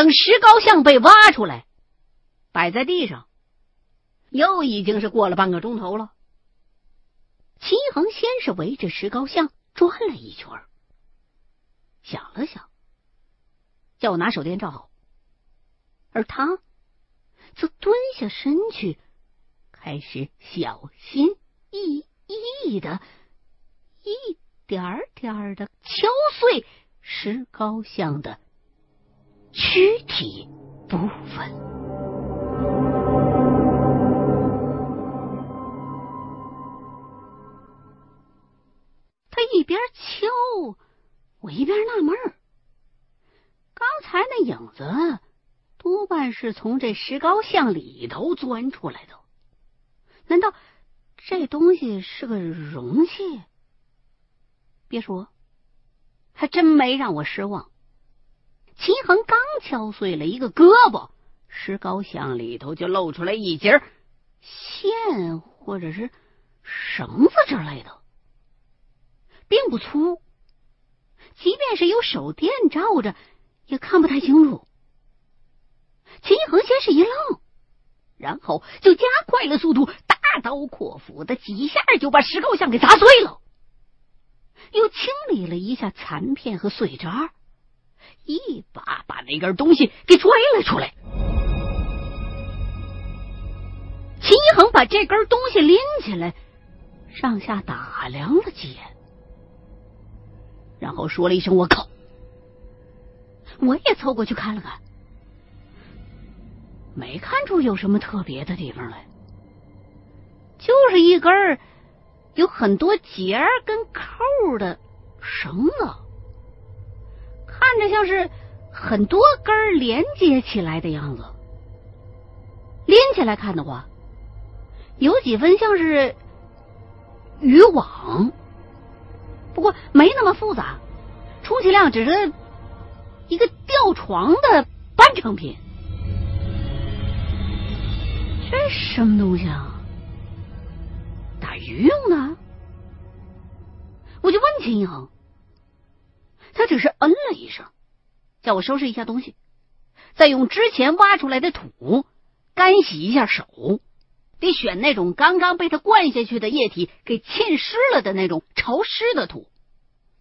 等石膏像被挖出来，摆在地上，又已经是过了半个钟头了。秦恒先是围着石膏像转了一圈，想了想，叫我拿手电照好，而他则蹲下身去，开始小心翼翼的，一点点的敲碎石膏像的躯体部分。他一边敲，我一边纳闷儿。刚才那影子多半是从这石膏像里头钻出来的，难道这东西是个容器？别说，还真没让我失望。秦恒刚敲碎了一个胳膊，石膏像里头就露出来一截线或者是绳子之类的。并不粗，即便是有手电照着，也看不太清楚。秦恒先是一愣，然后就加快了速度，大刀阔斧的几下就把石膏像给砸碎了，又清理了一下残片和碎渣，一把把那根东西给拽了出来。秦一恒把这根东西拎起来，上下打量了几眼。然后说了一声“我靠”，我也凑过去看了看，没看出有什么特别的地方来，就是一根有很多节儿跟扣的绳子，看着像是很多根连接起来的样子。拎起来看的话，有几分像是渔网。不过没那么复杂，充其量只是一个吊床的半成品。这什么东西啊？打鱼用的？我就问秦一恒，他只是嗯了一声，叫我收拾一下东西，再用之前挖出来的土干洗一下手。得选那种刚刚被他灌下去的液体给浸湿了的那种潮湿的土，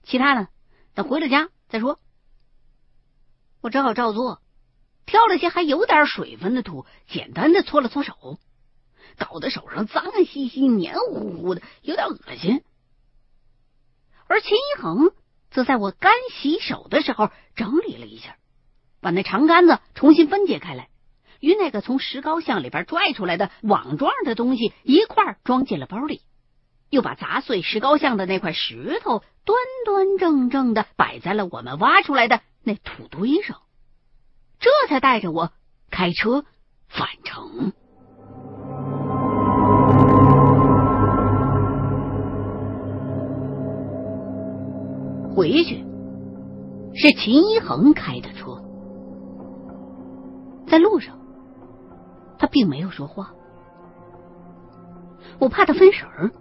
其他的等回了家再说。我只好照做，挑了些还有点水分的土，简单的搓了搓手，搞得手上脏兮兮、黏糊糊的，有点恶心。而秦一恒则在我干洗手的时候整理了一下，把那长杆子重新分解开来。与那个从石膏像里边拽出来的网状的东西一块装进了包里，又把砸碎石膏像的那块石头端端正正的摆在了我们挖出来的那土堆上，这才带着我开车返程。回去是秦一恒开的车，在路上。他并没有说话，我怕他分神儿，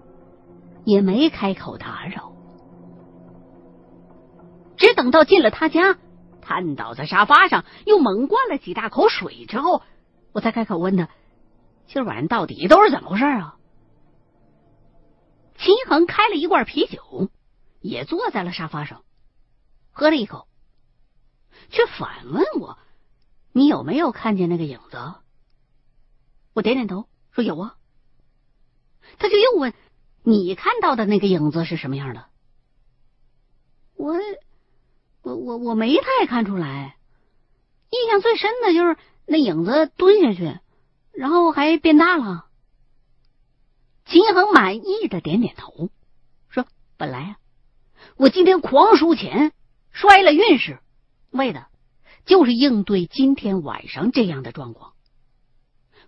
也没开口打扰。只等到进了他家，瘫倒在沙发上，又猛灌了几大口水之后，我才开口问他：“今晚上到底都是怎么回事啊？”秦恒开了一罐啤酒，也坐在了沙发上，喝了一口，却反问我：“你有没有看见那个影子？”我点点头，说有啊。他就又问：“你看到的那个影子是什么样的？”我，我，我，我没太看出来。印象最深的就是那影子蹲下去，然后还变大了。秦恒满意的点点头，说：“本来啊，我今天狂输钱，摔了运势，为的就是应对今天晚上这样的状况。”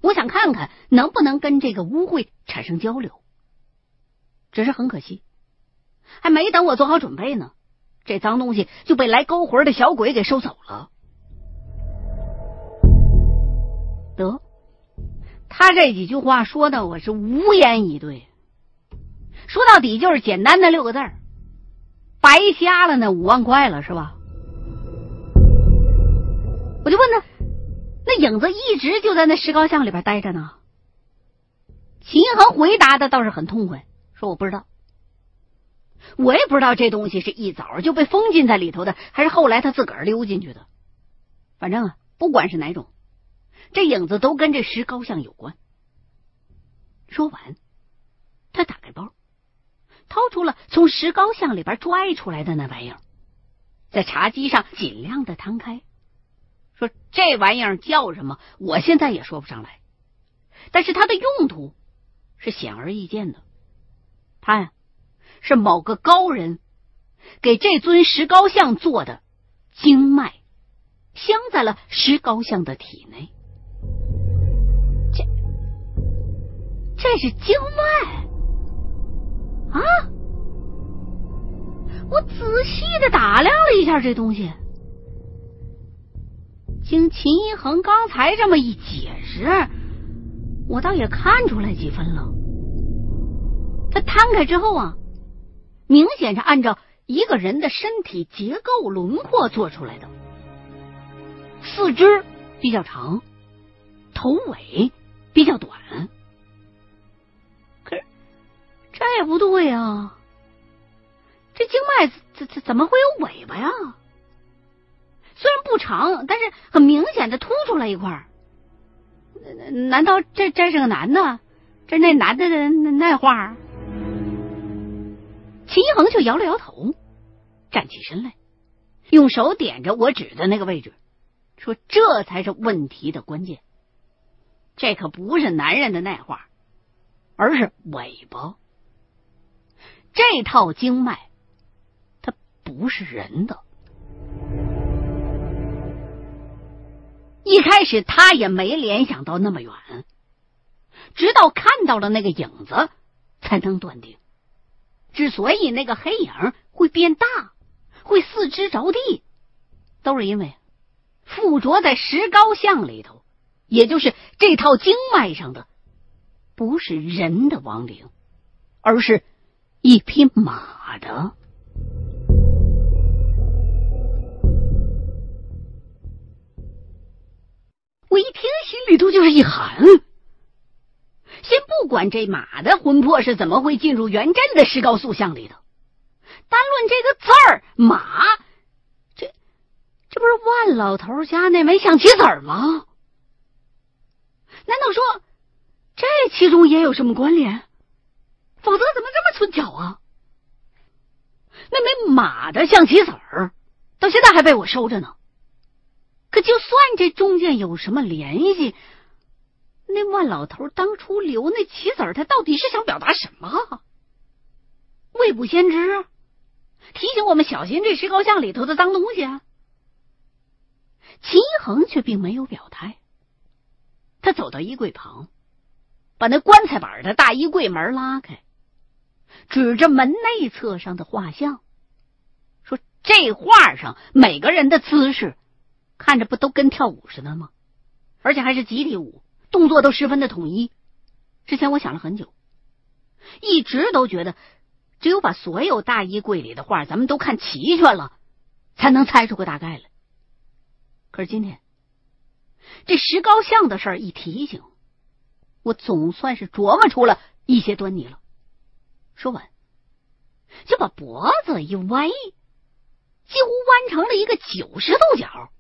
我想看看能不能跟这个污秽产生交流，只是很可惜，还没等我做好准备呢，这脏东西就被来勾魂的小鬼给收走了。得，他这几句话说的我是无言以对，说到底就是简单的六个字儿：白瞎了那五万块了，是吧？我就问他，那影子一直就在那石膏像里边待着呢。秦恒回答的倒是很痛快，说我不知道，我也不知道这东西是一早就被封禁在里头的，还是后来他自个儿溜进去的。反正啊，不管是哪种，这影子都跟这石膏像有关。说完，他打开包，掏出了从石膏像里边拽出来的那玩意儿，在茶几上尽量的摊开，说：“这玩意儿叫什么？我现在也说不上来，但是它的用途是显而易见的。它呀，是某个高人给这尊石膏像做的经脉。”镶在了石膏像的体内，这这是经脉啊！我仔细的打量了一下这东西，经秦一恒刚才这么一解释，我倒也看出来几分了。他摊开之后啊，明显是按照一个人的身体结构轮廓做出来的。四肢比较长，头尾比较短。这也不对啊！这经脉怎怎怎么会有尾巴呀？虽然不长，但是很明显的突出来一块。难道这这是个男的？这那男的的那那画？秦一恒却摇了摇头，站起身来，用手点着我指的那个位置。说这才是问题的关键，这可不是男人的那话，而是尾巴。这套经脉，它不是人的。一开始他也没联想到那么远，直到看到了那个影子，才能断定。之所以那个黑影会变大，会四肢着地，都是因为。附着在石膏像里头，也就是这套经脉上的，不是人的亡灵，而是一匹马的。我一听，心里头就是一寒。先不管这马的魂魄是怎么会进入元镇的石膏塑像里头，单论这个字儿“马”。这不是万老头家那枚象棋子儿吗？难道说这其中也有什么关联？否则怎么这么凑巧啊？那枚马的象棋子儿到现在还被我收着呢。可就算这中间有什么联系，那万老头当初留那棋子儿，他到底是想表达什么？未卜先知，提醒我们小心这石膏像里头的脏东西啊！秦一恒却并没有表态，他走到衣柜旁，把那棺材板的大衣柜门拉开，指着门内侧上的画像，说：“这画上每个人的姿势，看着不都跟跳舞似的吗？而且还是集体舞，动作都十分的统一。之前我想了很久，一直都觉得，只有把所有大衣柜里的画咱们都看齐全了，才能猜出个大概来。”可是今天，这石膏像的事儿一提醒，我总算是琢磨出了一些端倪了。说完，就把脖子一歪，几乎弯成了一个九十度角，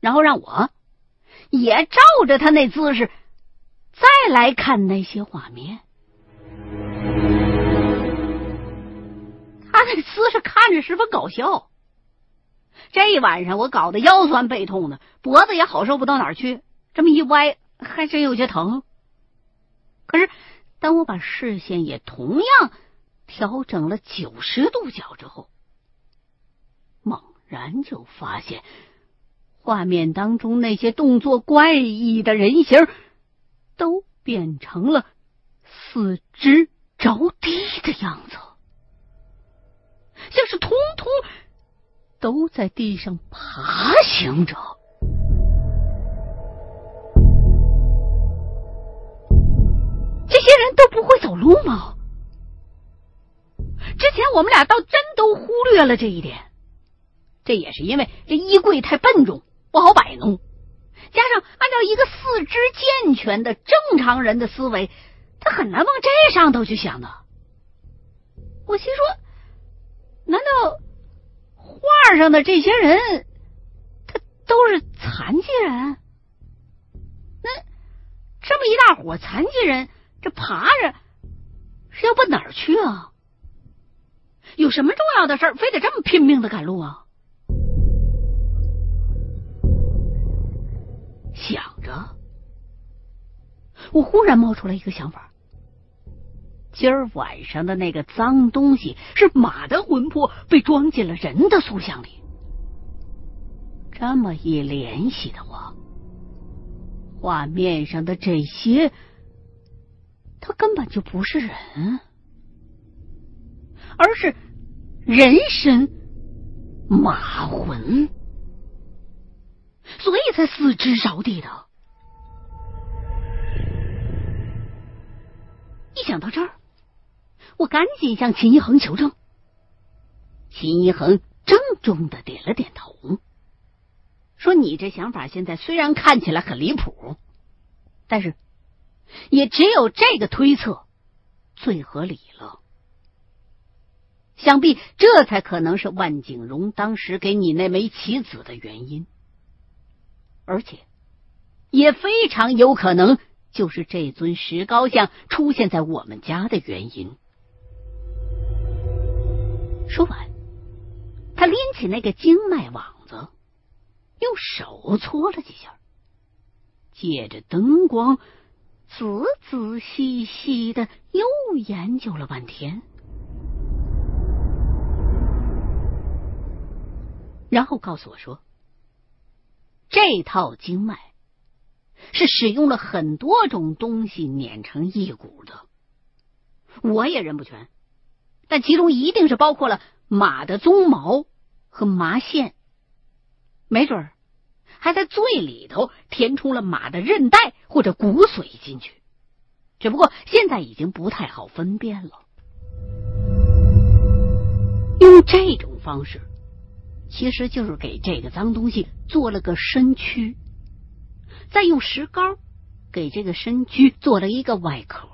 然后让我也照着他那姿势再来看那些画面。他那姿势看着十分搞笑。这一晚上我搞得腰酸背痛的，脖子也好受不到哪儿去。这么一歪，还真有些疼。可是，当我把视线也同样调整了九十度角之后，猛然就发现，画面当中那些动作怪异的人形，都变成了四肢着地的样子，像是通通。都在地上爬行着，人都不会走路吗？之前我们俩倒真都忽略了这一点，这也是因为这衣柜太笨重，不好摆弄。加上按照一个四肢健全的正常人的思维，他很难往这上头去想的。我心说，难道画上的这些人，他都是残疾人？那这么一大伙残疾人，这爬着是要奔哪儿去啊？有什么重要的事儿，非得这么拼命的赶路啊？想着，我忽然冒出来一个想法：今儿晚上的那个脏东西是马的魂魄被装进了人的塑像里。这么一联系的话，画面上的这些，他根本就不是人。而是人身马魂，所以才四肢着地的。一想到这儿，我赶紧向秦一恒求证。秦一恒郑重的点了点头，说：“你这想法现在虽然看起来很离谱，但是也只有这个推测最合理了。”想必这才可能是万景荣当时给你那枚棋子的原因，而且也非常有可能就是这尊石膏像出现在我们家的原因。说完，他拎起那个经脉网子，用手搓了几下，借着灯光，仔仔细细的又研究了半天。然后告诉我说，这套经脉是使用了很多种东西碾成一股的。我也认不全，但其中一定是包括了马的鬃毛和麻线，没准儿还在最里头填充了马的韧带或者骨髓进去。只不过现在已经不太好分辨了。用这种方式。其实就是给这个脏东西做了个身躯，再用石膏给这个身躯做了一个外壳。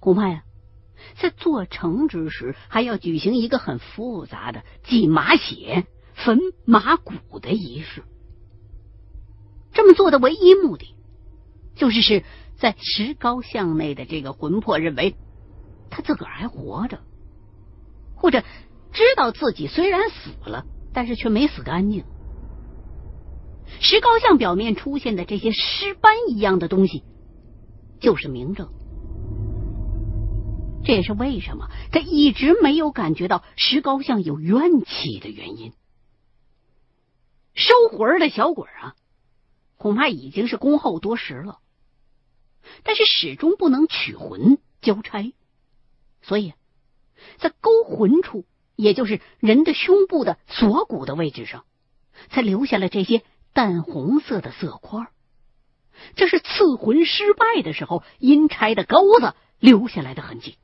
恐怕呀，在做成之时，还要举行一个很复杂的祭马血、焚马骨的仪式。这么做的唯一目的，就是使在石膏像内的这个魂魄认为他自个儿还活着，或者。知道自己虽然死了，但是却没死干净。石膏像表面出现的这些尸斑一样的东西，就是明证。这也是为什么他一直没有感觉到石膏像有怨气的原因。收魂的小鬼啊，恐怕已经是恭候多时了，但是始终不能取魂交差，所以在勾魂处。也就是人的胸部的锁骨的位置上，才留下了这些淡红色的色块。这是刺魂失败的时候阴差的钩子留下来的痕迹。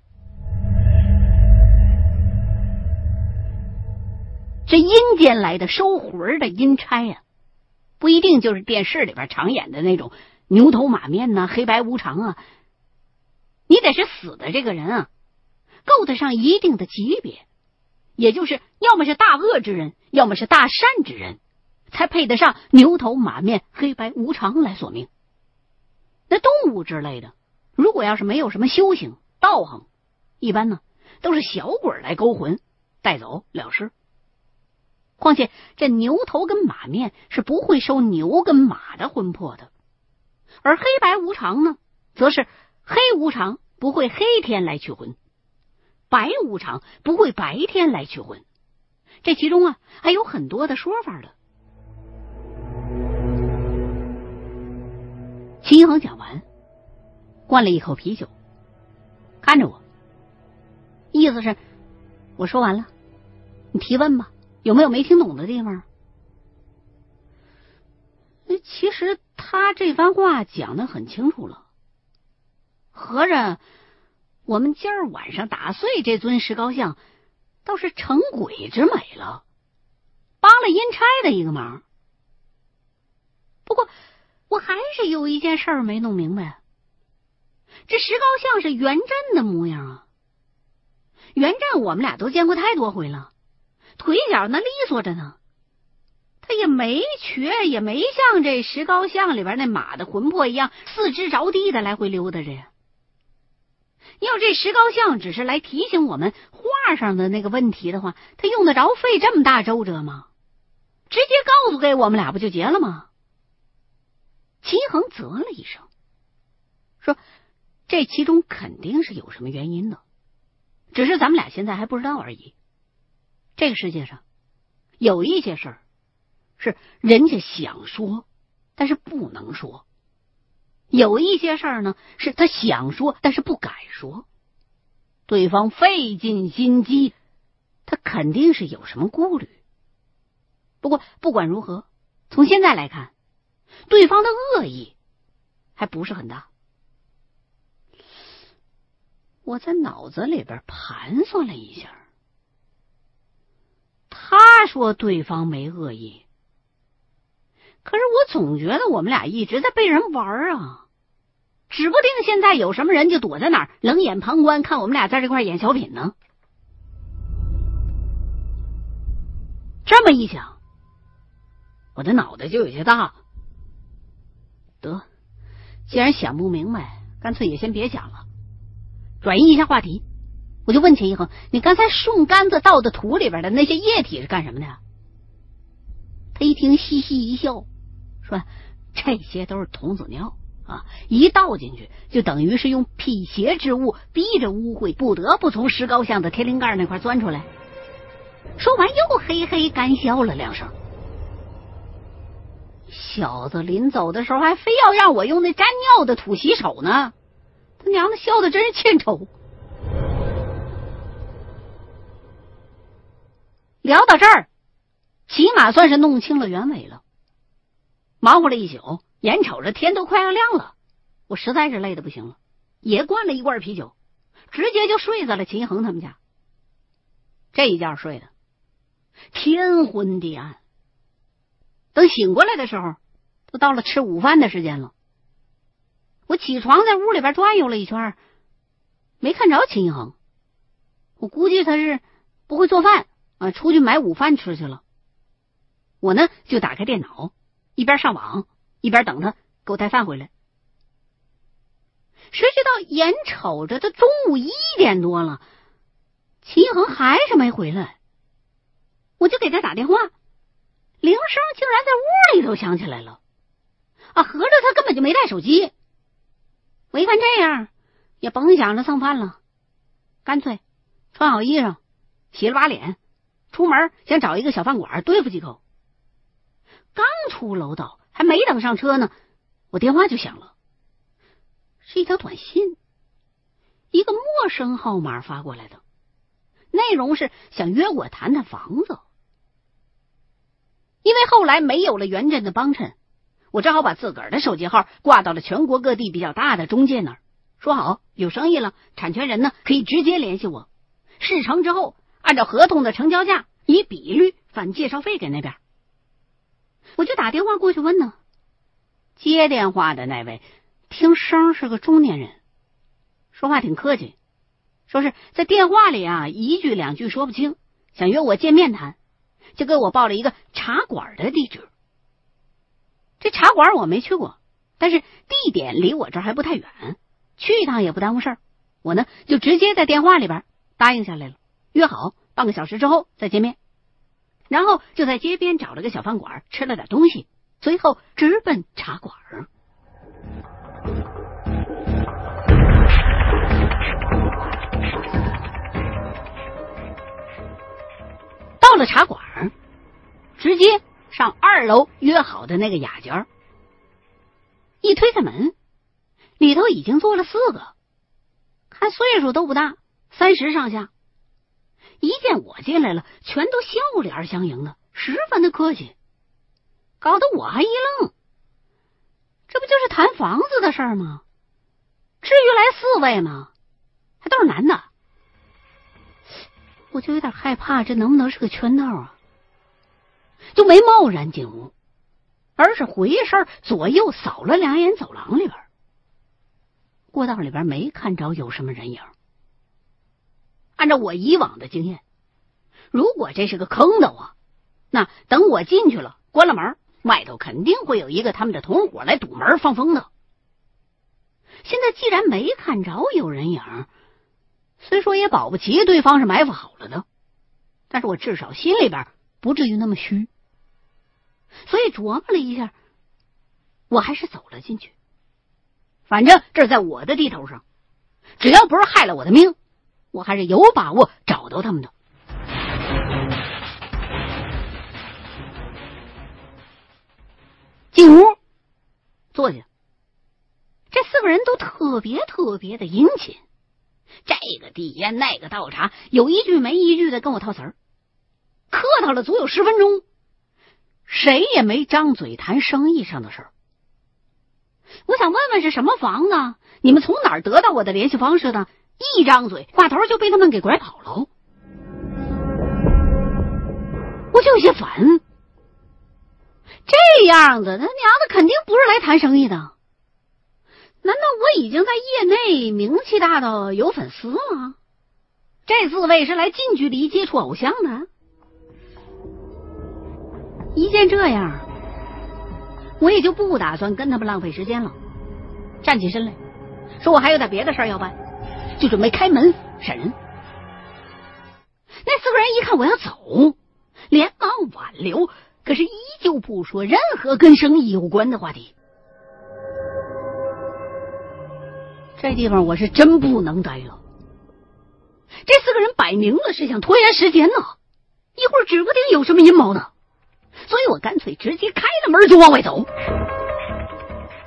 这阴间来的收魂的阴差呀，不一定就是电视里边常演的那种牛头马面呐、黑白无常啊。你得是死的这个人啊，够得上一定的级别。也就是要么是大恶之人，要么是大善之人，才配得上牛头马面、黑白无常来索命。那动物之类的，如果要是没有什么修行道行，一般呢都是小鬼来勾魂带走了事。况且这牛头跟马面是不会收牛跟马的魂魄的，而黑白无常呢，则是黑无常不会黑天来取魂。白无常不会白天来取魂，这其中啊还有很多的说法的。秦恒讲完，灌了一口啤酒，看着我，意思是我说完了，你提问吧，有没有没听懂的地方？其实他这番话讲的很清楚了，合着。我们今儿晚上打碎这尊石膏像，倒是成鬼之美了，帮了阴差的一个忙。不过，我还是有一件事没弄明白。这石膏像是元振的模样啊！元振我们俩都见过太多回了，腿脚那利索着呢，他也没瘸，也没像这石膏像里边那马的魂魄一样四肢着地的来回溜达着呀。要这石膏像只是来提醒我们画上的那个问题的话，他用得着费这么大周折吗？直接告诉给我们俩不就结了吗？齐恒啧了一声，说：“这其中肯定是有什么原因的，只是咱们俩现在还不知道而已。这个世界上有一些事儿是人家想说，但是不能说；有一些事儿呢，是他想说，但是不敢说。对方费尽心机，他肯定是有什么顾虑。不过不管如何，从现在来看。”对方的恶意还不是很大，我在脑子里边盘算了一下，说对方没恶意，可是我总觉得我们俩一直在被人玩啊，指不定现在有什么人就躲在哪儿冷眼旁观，看我们俩在这块演小品呢。这么一想，我的脑袋就有些大。得，既然想不明白，干脆也先别想了，转移一下话题。我就问秦一恒：“你刚才顺杆子倒的土里边的那些液体是干什么的？”他一听，嘻嘻一笑，说：“这些都是童子尿啊！一倒进去，就等于是用辟邪之物，逼着污秽不得不从石膏像的天灵盖那块钻出来。”说完，又嘿嘿干笑了两声。小子临走的时候还非要让我用那沾尿的土洗手呢，他娘的笑的真是欠抽。聊到这儿，起码算是弄清了原委了。忙活了一宿，眼瞅着天都快要亮了，我实在是累的不行了，也灌了一罐啤酒，直接就睡在了秦恒他们家。这一觉睡的天昏地暗。等醒过来的时候，都到了吃午饭的时间了。我起床在屋里边转悠了一圈，没看着秦一恒。我估计他是不会做饭啊，出去买午饭吃去了。我呢就打开电脑，一边上网一边等他给我带饭回来。谁知道眼瞅着他中午一点多了，秦一恒还是没回来，我就给他打电话。铃声竟然在屋里头响起来了，啊，合着他根本就没带手机。我一看这样，也甭想着蹭饭了，干脆穿好衣裳，洗了把脸，出门想找一个小饭馆对付几口。刚出楼道，还没等上车呢，我电话就响了，是一条短信，一个陌生号码发过来的，内容是想约我谈谈房子。因为后来没有了袁振的帮衬，我只好把自个儿的手机号挂到了全国各地比较大的中介那儿，说好有生意了，产权人呢可以直接联系我，事成之后按照合同的成交价以比率返介绍费给那边。我就打电话过去问呢，接电话的那位听声是个中年人，说话挺客气，说是在电话里啊一句两句说不清，想约我见面谈。就给我报了一个茶馆的地址。这茶馆我没去过，但是地点离我这儿还不太远，去一趟也不耽误事儿。我呢就直接在电话里边答应下来了，约好半个小时之后再见面。然后就在街边找了个小饭馆吃了点东西，随后直奔茶馆。到了茶馆，直接上二楼约好的那个雅间一推开门，里头已经坐了四个，看岁数都不大，三十上下。一见我进来了，全都笑脸相迎的，十分的客气，搞得我还一愣。这不就是谈房子的事儿吗？至于来四位吗？还都是男的。我就有点害怕，这能不能是个圈套啊？就没贸然进屋，而是回身左右扫了两眼走廊里边，过道里边没看着有什么人影。按照我以往的经验，如果这是个坑的话，那等我进去了，关了门，外头肯定会有一个他们的同伙来堵门放风的。现在既然没看着有人影，虽说也保不齐对方是埋伏好了的，但是我至少心里边不至于那么虚，所以琢磨了一下，我还是走了进去。反正这在我的地头上，只要不是害了我的命，我还是有把握找到他们的。进屋，坐下。这四个人都特别特别的殷勤，这个递烟，那个倒茶，有一句没一句的跟我套词儿，客套了足有十分钟，谁也没张嘴谈生意上的事儿。我想问问是什么房子？你们从哪儿得到我的联系方式的？一张嘴，话头就被他们给拐跑了。我就有些烦，这样子，他娘的肯定不是来谈生意的。难道我已经在业内名气大到有粉丝吗？这四位是来近距离接触偶像的。一见这样，我也就不打算跟他们浪费时间了，站起身来说：“我还有点别的事要办，就准备开门闪人。”那四个人一看我要走，连忙挽留，可是依旧不说任何跟生意有关的话题。这地方我是真不能待了。这四个人摆明了是想拖延时间呢，一会儿指不定有什么阴谋呢。所以我干脆直接开了门就往外走。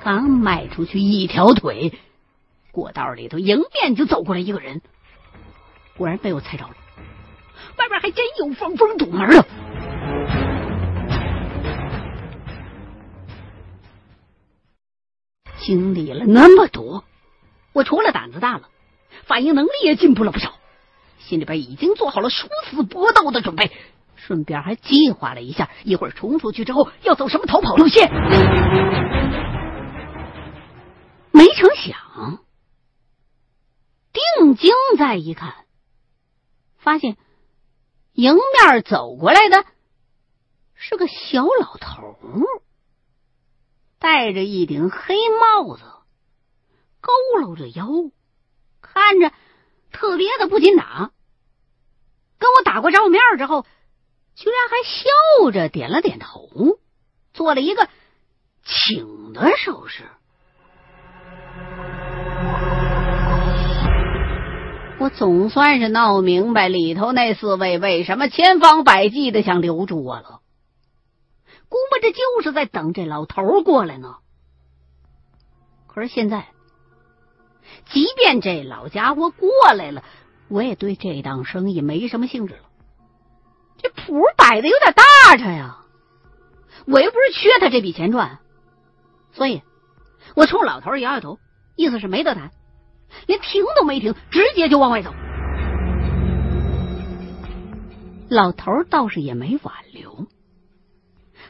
刚迈出去一条腿，过道里头迎面就走过来一个人，果然被我猜着了。外边还真有防风堵门的。经历了那么多。我除了胆子大了，反应能力也进步了不少，心里边已经做好了殊死搏斗的准备，顺便还计划了一下，一会儿冲出去之后要走什么逃跑路线。没成想，定睛再一看，发现迎面走过来的是个小老头，戴着一顶黑帽子。佝偻着腰，看着特别的不禁打。跟我打过照面之后，居然还笑着点了点头，做了一个请的手势。我总算是闹明白里头那四位为什么千方百计的想留住我了。估摸着就是在等这老头过来呢。可是现在。即便这老家伙过来了，我也对这档生意没什么兴致了。这谱摆的有点大着呀，我又不是缺他这笔钱赚，所以，我冲老头摇摇头，意思是没得谈，连停都没停，直接就往外走。老头倒是也没挽留，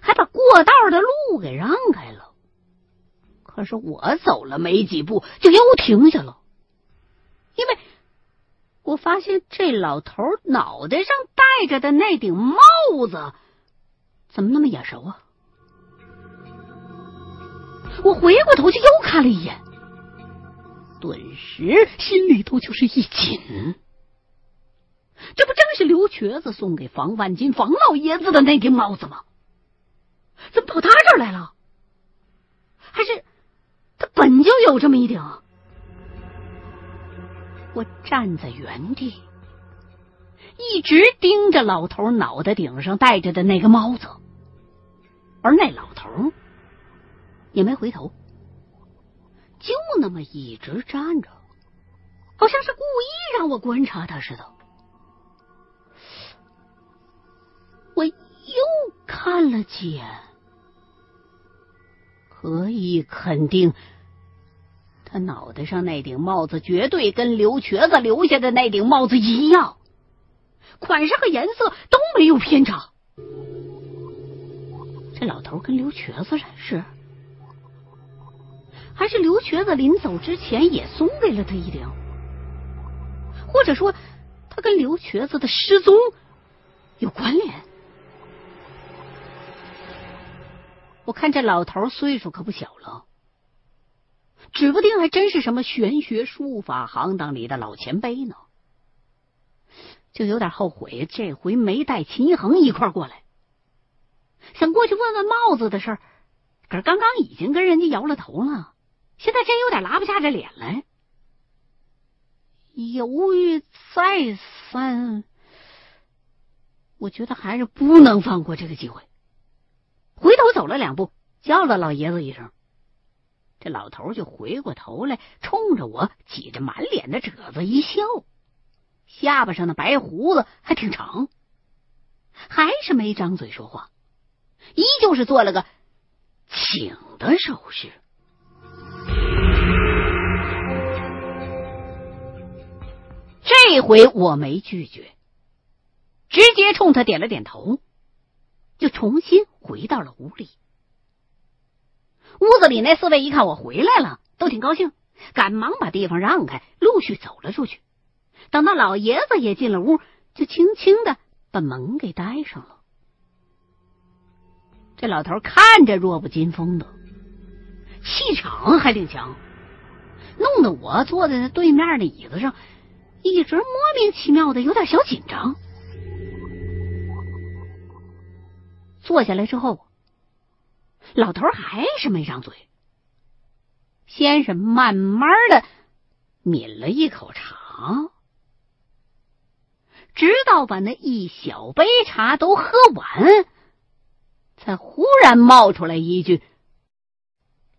还把过道的路给让开了。可是我走了没几步，就又停下了，因为我发现这老头脑袋上戴着的那顶帽子怎么那么眼熟啊！我回过头去又看了一眼，顿时心里头就是一紧。这不正是刘瘸子送给房万金房老爷子的那顶帽子吗？怎么跑他这儿来了？还是？他本就有这么一顶，我站在原地，一直盯着老头脑袋顶上戴着的那个帽子，而那老头也没回头，就那么一直站着，好像是故意让我观察他似的。我又看了几眼，可以肯定。他脑袋上那顶帽子绝对跟刘瘸子留下的那顶帽子一样，款式和颜色都没有偏差。这老头跟刘瘸子认识，还是刘瘸子临走之前也送给了他一顶？或者说，他跟刘瘸子的失踪有关联？我看这老头岁数可不小了，指不定还真是什么玄学术法行当里的老前辈呢。就有点后悔这回没带秦一恒一块过来，想过去问问帽子的事儿，可是刚刚已经跟人家摇了头了，现在真有点拉不下这脸来。犹豫再三，我觉得还是不能放过这个机会。回头走了两步，叫了老爷子一声，这老头就回过头来，冲着我挤着满脸的褶子一笑，下巴上的白胡子还挺长，还是没张嘴说话，依旧是做了个请的手势。这回我没拒绝，直接冲他点了点头。就重新回到了屋里。屋子里那四位一看我回来了，都挺高兴，赶忙把地方让开，陆续走了出去。等到老爷子也进了屋，就轻轻的把门给带上了。这老头看着弱不禁风的，气场还挺强，弄得我坐在那对面的椅子上，一直莫名其妙的有点小紧张。坐下来之后，老头还是没张嘴，先是慢慢的抿了一口茶，直到把那一小杯茶都喝完，才忽然冒出来一句：“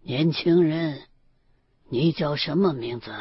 年轻人，你叫什么名字？”